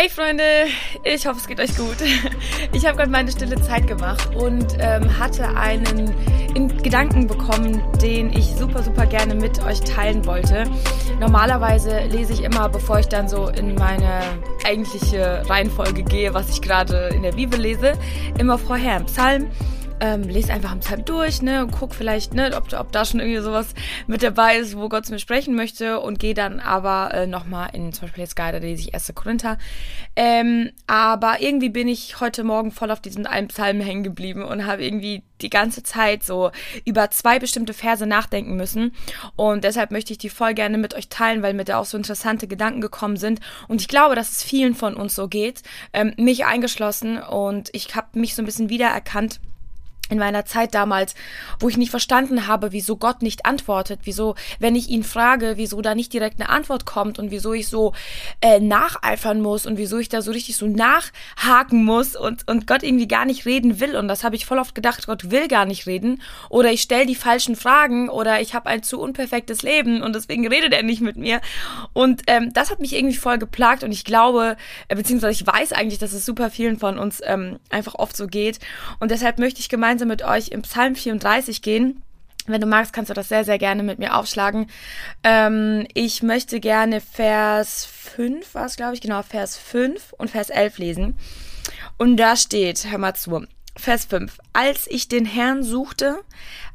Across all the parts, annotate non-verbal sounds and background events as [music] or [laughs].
Hey Freunde, ich hoffe es geht euch gut. [laughs] Ich habe gerade meine stille Zeit gemacht und ähm, hatte einen in Gedanken bekommen, den ich super, super gerne mit euch teilen wollte. Normalerweise lese ich immer, bevor ich dann so in meine eigentliche Reihenfolge gehe, was ich gerade in der Bibel lese, immer vorher im Psalm ähm, lese einfach am Psalm durch, ne, und guck vielleicht, ne, ob, ob da schon irgendwie sowas mit dabei ist, wo Gott zu mir sprechen möchte und gehe dann aber äh, nochmal in zum Beispiel jetzt Guide, da lese ich 1. Korinther. Ähm, aber irgendwie bin ich heute Morgen voll auf diesen einen Psalm hängen geblieben und habe irgendwie die ganze Zeit so über zwei bestimmte Verse nachdenken müssen. Und deshalb möchte ich die voll gerne mit euch teilen, weil mir da auch so interessante Gedanken gekommen sind. Und ich glaube, dass es vielen von uns so geht, ähm, mich eingeschlossen. Und ich habe mich so ein bisschen wiedererkannt in meiner Zeit damals, wo ich nicht verstanden habe, wieso Gott nicht antwortet, wieso, wenn ich ihn frage, wieso da nicht direkt eine Antwort kommt und wieso ich so äh, nacheifern muss und wieso ich da so richtig so nachhaken muss und, und Gott irgendwie gar nicht reden will. Und das habe ich voll oft gedacht, Gott will gar nicht reden oder ich stelle die falschen Fragen oder ich habe ein zu unperfektes Leben und deswegen redet er nicht mit mir. Und ähm, das hat mich irgendwie voll geplagt und ich glaube, äh, beziehungsweise ich weiß eigentlich, dass es super vielen von uns ähm, einfach oft so geht. Und deshalb möchte ich gemeinsam gemeinsam mit euch im Psalm 34 gehen. Wenn du magst, kannst du das sehr, sehr gerne mit mir aufschlagen. Ähm, ich möchte gerne Vers 5, war es glaube ich, genau, Vers 5 und Vers 11 lesen. Und da steht, hör mal zu, Vers 5. Als ich den Herrn suchte,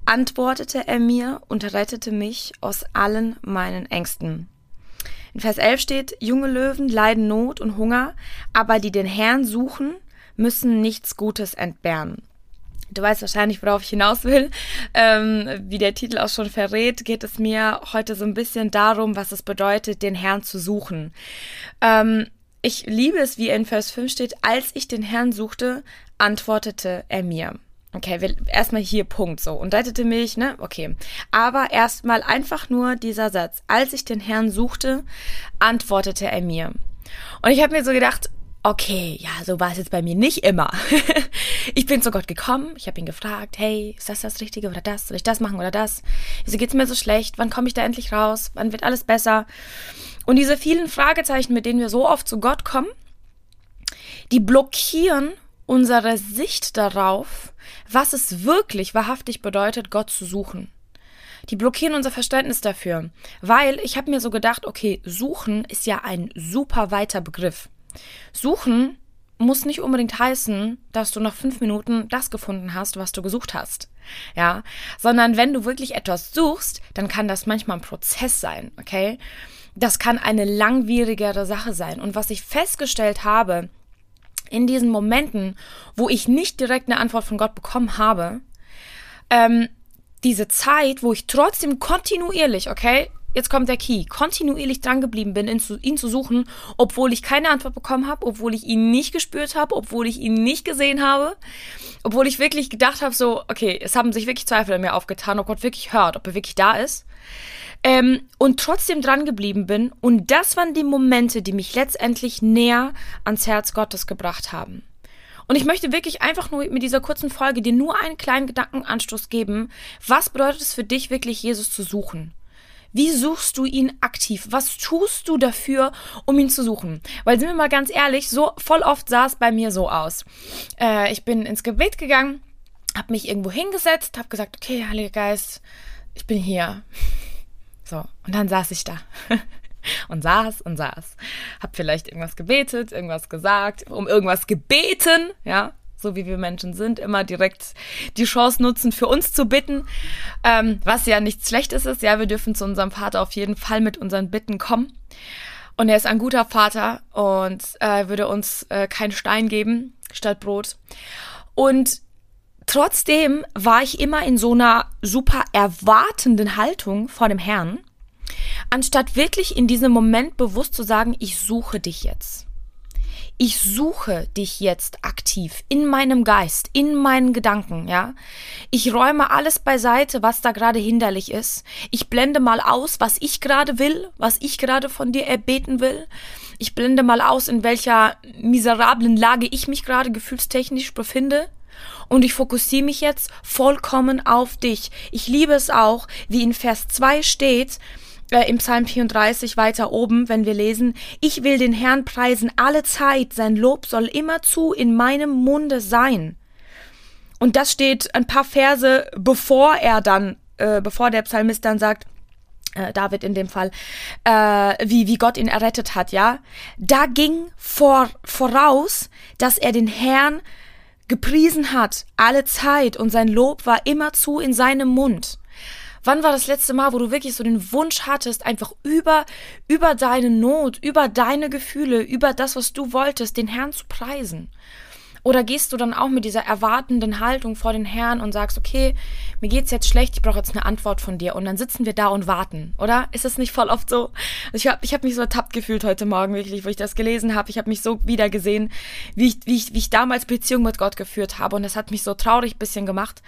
antwortete er mir und rettete mich aus allen meinen Ängsten. In Vers 11 steht, junge Löwen leiden Not und Hunger, aber die den Herrn suchen, müssen nichts Gutes entbehren. Du weißt wahrscheinlich, worauf ich hinaus will. Ähm, wie der Titel auch schon verrät, geht es mir heute so ein bisschen darum, was es bedeutet, den Herrn zu suchen. Ähm, ich liebe es, wie in Vers 5 steht, als ich den Herrn suchte, antwortete er mir. Okay, erstmal hier Punkt so und rettete mich, ne? Okay. Aber erstmal einfach nur dieser Satz. Als ich den Herrn suchte, antwortete er mir. Und ich habe mir so gedacht, okay, ja, so war es jetzt bei mir nicht immer. [laughs] ich bin zu Gott gekommen, ich habe ihn gefragt, hey, ist das das Richtige oder das? Soll ich das machen oder das? Wieso geht's mir so schlecht? Wann komme ich da endlich raus? Wann wird alles besser? Und diese vielen Fragezeichen, mit denen wir so oft zu Gott kommen, die blockieren unsere Sicht darauf, was es wirklich wahrhaftig bedeutet, Gott zu suchen. Die blockieren unser Verständnis dafür, weil ich habe mir so gedacht, okay, suchen ist ja ein super weiter Begriff. Suchen muss nicht unbedingt heißen, dass du nach fünf Minuten das gefunden hast, was du gesucht hast. Ja, sondern wenn du wirklich etwas suchst, dann kann das manchmal ein Prozess sein, okay? Das kann eine langwierigere Sache sein. Und was ich festgestellt habe, in diesen Momenten, wo ich nicht direkt eine Antwort von Gott bekommen habe, ähm, diese Zeit, wo ich trotzdem kontinuierlich, okay, jetzt kommt der Key, kontinuierlich dran geblieben bin, ihn zu, ihn zu suchen, obwohl ich keine Antwort bekommen habe, obwohl ich ihn nicht gespürt habe, obwohl ich ihn nicht gesehen habe, obwohl ich wirklich gedacht habe, so, okay, es haben sich wirklich Zweifel an mir aufgetan, ob Gott wirklich hört, ob er wirklich da ist. Ähm, und trotzdem dran geblieben bin. Und das waren die Momente, die mich letztendlich näher ans Herz Gottes gebracht haben. Und ich möchte wirklich einfach nur mit dieser kurzen Folge dir nur einen kleinen Gedankenanstoß geben. Was bedeutet es für dich wirklich, Jesus zu suchen? Wie suchst du ihn aktiv? Was tust du dafür, um ihn zu suchen? Weil sind wir mal ganz ehrlich, so voll oft sah es bei mir so aus. Äh, ich bin ins Gebet gegangen, habe mich irgendwo hingesetzt, habe gesagt, okay, Heiliger Geist, ich bin hier. [laughs] So, und dann saß ich da. [laughs] und saß und saß. Hab vielleicht irgendwas gebetet, irgendwas gesagt, um irgendwas gebeten, ja, so wie wir Menschen sind, immer direkt die Chance nutzen, für uns zu bitten, ähm, was ja nichts Schlechtes ist. Ja, wir dürfen zu unserem Vater auf jeden Fall mit unseren Bitten kommen. Und er ist ein guter Vater und äh, würde uns äh, keinen Stein geben statt Brot. Und trotzdem war ich immer in so einer super erwartenden Haltung vor dem Herrn, anstatt wirklich in diesem Moment bewusst zu sagen, ich suche dich jetzt ich suche dich jetzt aktiv in meinem Geist, in meinen Gedanken, ja. Ich räume alles beiseite, was da gerade hinderlich ist. Ich blende mal aus, was ich gerade will, was ich gerade von dir erbeten will. Ich blende mal aus, in welcher miserablen Lage ich mich gerade gefühlstechnisch befinde. Und ich fokussiere mich jetzt vollkommen auf dich. Ich liebe es auch, wie in Vers 2 steht, äh, im Psalm 34 weiter oben, wenn wir lesen, ich will den Herrn preisen alle Zeit, sein Lob soll immerzu in meinem Munde sein. Und das steht ein paar Verse, bevor er dann, äh, bevor der Psalmist dann sagt, äh, David in dem Fall, äh, wie, wie Gott ihn errettet hat, ja. Da ging vor, voraus, dass er den Herrn gepriesen hat, alle Zeit, und sein Lob war immerzu in seinem Mund. Wann war das letzte Mal, wo du wirklich so den Wunsch hattest, einfach über, über deine Not, über deine Gefühle, über das, was du wolltest, den Herrn zu preisen? Oder gehst du dann auch mit dieser erwartenden Haltung vor den Herrn und sagst, okay, mir geht's jetzt schlecht, ich brauche jetzt eine Antwort von dir. Und dann sitzen wir da und warten, oder? Ist das nicht voll oft so? Also ich habe ich hab mich so ertappt gefühlt heute Morgen, wirklich, wo ich das gelesen habe. Ich habe mich so wieder gesehen, wie ich, wie, ich, wie ich damals Beziehung mit Gott geführt habe. Und das hat mich so traurig bisschen gemacht,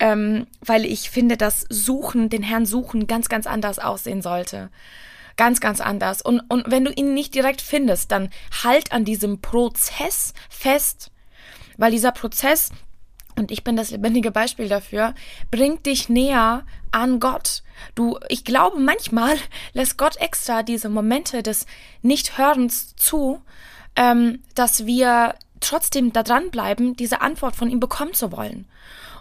ähm, weil ich finde, dass Suchen, den Herrn suchen, ganz, ganz anders aussehen sollte ganz, ganz anders. Und, und wenn du ihn nicht direkt findest, dann halt an diesem Prozess fest weil dieser Prozess, und ich bin das lebendige Beispiel dafür, bringt dich näher an Gott. Du, ich glaube, manchmal [laughs] lässt Gott extra diese Momente des Nichthörens zu, ähm, dass wir trotzdem da dranbleiben, diese Antwort von ihm bekommen zu wollen.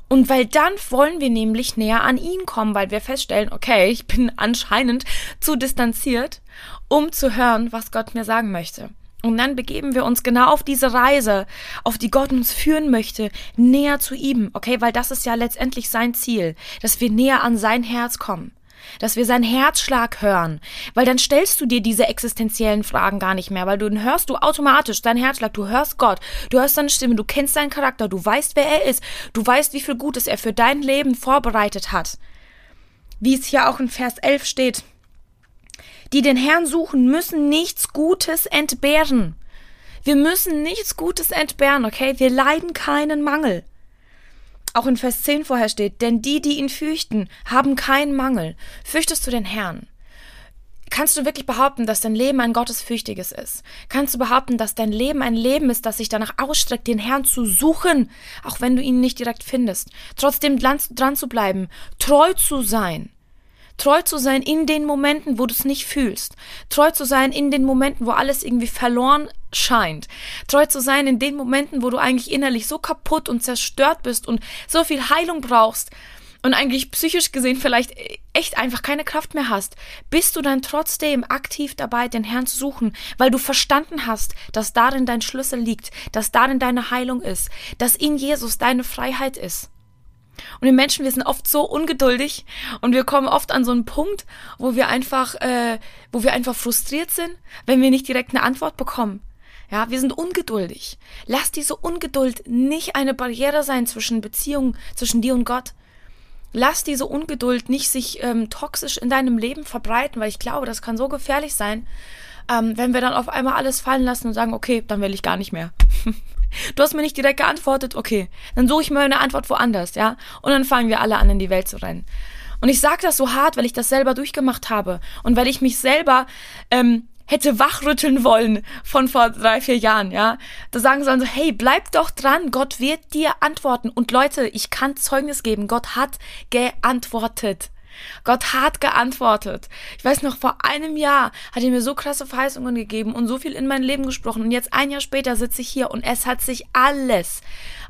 Und weil dann wollen wir nämlich näher an ihn kommen, weil wir feststellen, okay, ich bin [laughs] anscheinend zu distanziert, um zu hören, was Gott mir sagen möchte. Und dann begeben wir uns genau auf diese Reise, auf die Gott uns führen möchte, näher zu ihm, okay? Weil das ist ja letztendlich sein Ziel, dass wir näher an sein Herz kommen, dass wir seinen Herzschlag hören, weil dann stellst du dir diese existenziellen Fragen gar nicht mehr, weil du hörst du automatisch deinen Herzschlag, du hörst Gott, du hörst seine Stimme, du kennst seinen Charakter, du weißt, wer er ist, du weißt, wie viel Gutes er für dein Leben vorbereitet hat. Wie es hier auch in Vers 11 steht, die den Herrn suchen, müssen nichts Gutes entbehren. Wir müssen nichts Gutes entbehren, okay? Wir leiden keinen Mangel. Auch in Vers 10 vorher steht, denn die, die ihn fürchten, haben keinen Mangel. Fürchtest du den Herrn? Kannst du wirklich behaupten, dass dein Leben ein Gottesfürchtiges ist? Kannst du behaupten, dass dein Leben ein Leben ist, das sich danach ausstreckt, den Herrn zu suchen, auch wenn du ihn nicht direkt findest? Trotzdem dran zu bleiben, treu zu sein. Treu zu sein in den Momenten, wo du es nicht fühlst. Treu zu sein in den Momenten, wo alles irgendwie verloren scheint. Treu zu sein in den Momenten, wo du eigentlich innerlich so kaputt und zerstört bist und so viel Heilung brauchst und eigentlich psychisch gesehen vielleicht echt einfach keine Kraft mehr hast, bist du dann trotzdem aktiv dabei, den Herrn zu suchen, weil du verstanden hast, dass darin dein Schlüssel liegt, dass darin deine Heilung ist, dass in Jesus deine Freiheit ist. Und wir Menschen, wir sind oft so ungeduldig und wir kommen oft an so einen Punkt, wo wir einfach, äh, wo wir einfach frustriert sind, wenn wir nicht direkt eine Antwort bekommen. Ja, wir sind ungeduldig. Lass diese Ungeduld nicht eine Barriere sein zwischen Beziehungen, zwischen dir und Gott. Lass diese Ungeduld nicht sich ähm, toxisch in deinem Leben verbreiten, weil ich glaube, das kann so gefährlich sein, ähm, wenn wir dann auf einmal alles fallen lassen und sagen, okay, dann will ich gar nicht mehr. [laughs] Du hast mir nicht direkt geantwortet, okay, dann suche ich mir eine Antwort woanders, ja? Und dann fangen wir alle an, in die Welt zu rennen. Und ich sage das so hart, weil ich das selber durchgemacht habe und weil ich mich selber ähm, hätte wachrütteln wollen von vor drei, vier Jahren, ja. Da sagen sollen so, hey, bleib doch dran, Gott wird dir antworten. Und Leute, ich kann Zeugnis geben, Gott hat geantwortet. Gott hat geantwortet. Ich weiß noch, vor einem Jahr hat er mir so krasse Verheißungen gegeben und so viel in mein Leben gesprochen. Und jetzt ein Jahr später sitze ich hier und es hat sich alles,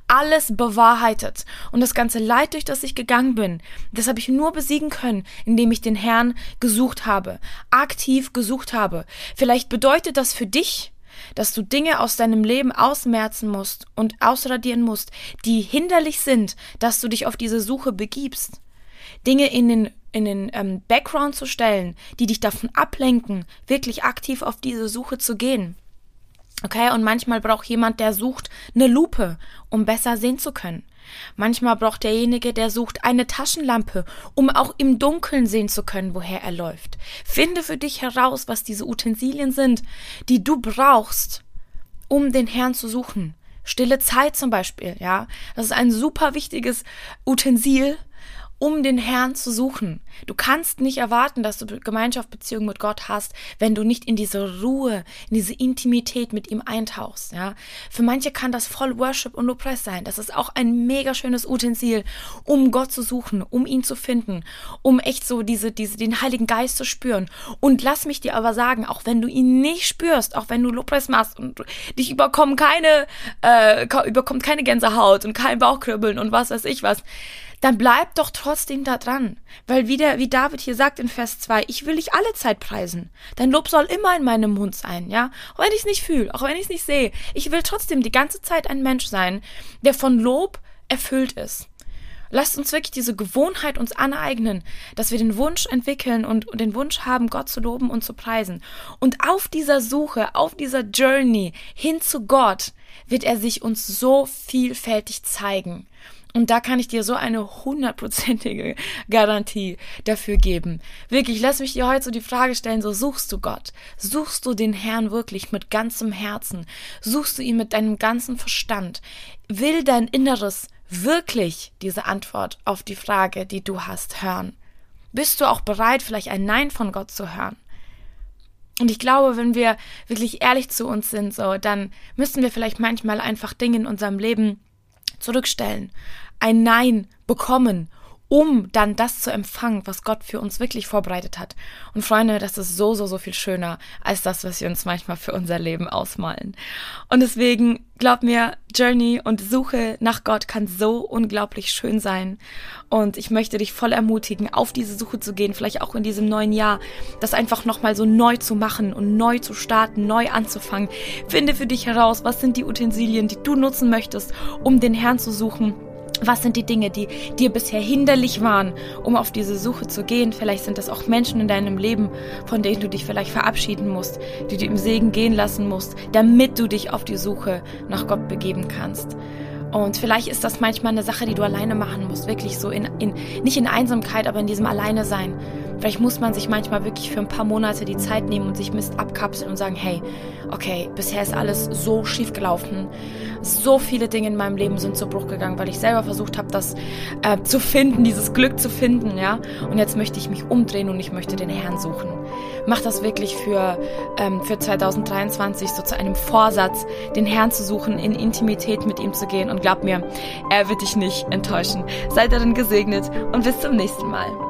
alles bewahrheitet. Und das ganze Leid, durch das ich gegangen bin, das habe ich nur besiegen können, indem ich den Herrn gesucht habe, aktiv gesucht habe. Vielleicht bedeutet das für dich, dass du Dinge aus deinem Leben ausmerzen musst und ausradieren musst, die hinderlich sind, dass du dich auf diese Suche begibst. Dinge in den, in den ähm, Background zu stellen, die dich davon ablenken, wirklich aktiv auf diese Suche zu gehen. Okay, und manchmal braucht jemand, der sucht, eine Lupe, um besser sehen zu können. Manchmal braucht derjenige, der sucht, eine Taschenlampe, um auch im Dunkeln sehen zu können, woher er läuft. Finde für dich heraus, was diese Utensilien sind, die du brauchst, um den Herrn zu suchen. Stille Zeit zum Beispiel, ja. Das ist ein super wichtiges Utensil, um den Herrn zu suchen. Du kannst nicht erwarten, dass du Gemeinschaft, Beziehung mit Gott hast, wenn du nicht in diese Ruhe, in diese Intimität mit ihm eintauchst, ja. Für manche kann das voll Worship und Lobpreis sein. Das ist auch ein mega schönes Utensil, um Gott zu suchen, um ihn zu finden, um echt so diese, diese, den Heiligen Geist zu spüren. Und lass mich dir aber sagen, auch wenn du ihn nicht spürst, auch wenn du Lobpreis machst und dich überkommen keine, äh, überkommt keine Gänsehaut und kein Bauchkribbeln und was weiß ich was, dann bleib doch trotzdem da dran. Weil wie, der, wie David hier sagt in Vers 2, ich will dich alle Zeit preisen. Dein Lob soll immer in meinem Mund sein, ja? Auch wenn ich es nicht fühle, auch wenn ich es nicht sehe. Ich will trotzdem die ganze Zeit ein Mensch sein, der von Lob erfüllt ist. Lasst uns wirklich diese Gewohnheit uns aneignen, dass wir den Wunsch entwickeln und, und, den Wunsch haben, Gott zu loben und zu preisen. Und auf dieser Suche, auf dieser Journey hin zu Gott wird er sich uns so vielfältig zeigen. Und da kann ich dir so eine hundertprozentige [laughs] Garantie dafür geben. Wirklich, lass mich dir heute so die Frage stellen, so suchst du Gott? Suchst du den Herrn wirklich mit ganzem Herzen? Suchst du ihn mit deinem ganzen Verstand? Will dein Inneres wirklich diese Antwort auf die Frage, die du hast, hören? Bist du auch bereit, vielleicht ein Nein von Gott zu hören? Und ich glaube, wenn wir wirklich ehrlich zu uns sind, so, dann müssen wir vielleicht manchmal einfach Dinge in unserem Leben zurückstellen ein Nein bekommen, um dann das zu empfangen, was Gott für uns wirklich vorbereitet hat. Und Freunde, das ist so, so, so viel schöner als das, was wir uns manchmal für unser Leben ausmalen. Und deswegen, glaub mir, Journey und Suche nach Gott kann so unglaublich schön sein. Und ich möchte dich voll ermutigen, auf diese Suche zu gehen, vielleicht auch in diesem neuen Jahr, das einfach nochmal so neu zu machen und neu zu starten, neu anzufangen. Finde für dich heraus, was sind die Utensilien, die du nutzen möchtest, um den Herrn zu suchen was sind die Dinge, die dir bisher hinderlich waren, um auf diese Suche zu gehen? Vielleicht sind das auch Menschen in deinem Leben, von denen du dich vielleicht verabschieden musst, die du im Segen gehen lassen musst, damit du dich auf die Suche nach Gott begeben kannst. Und vielleicht ist das manchmal eine Sache, die du alleine machen musst, wirklich so in, in nicht in Einsamkeit, aber in diesem Alleine sein. Vielleicht muss man sich manchmal wirklich für ein paar Monate die Zeit nehmen und sich Mist abkapseln und sagen, hey, okay, bisher ist alles so schief gelaufen. So viele Dinge in meinem Leben sind zu Bruch gegangen, weil ich selber versucht habe, das äh, zu finden, dieses Glück zu finden, ja. Und jetzt möchte ich mich umdrehen und ich möchte den Herrn suchen. Mach das wirklich für, ähm, für 2023 so zu einem Vorsatz, den Herrn zu suchen, in Intimität mit ihm zu gehen. Und glaub mir, er wird dich nicht enttäuschen. Sei darin gesegnet und bis zum nächsten Mal.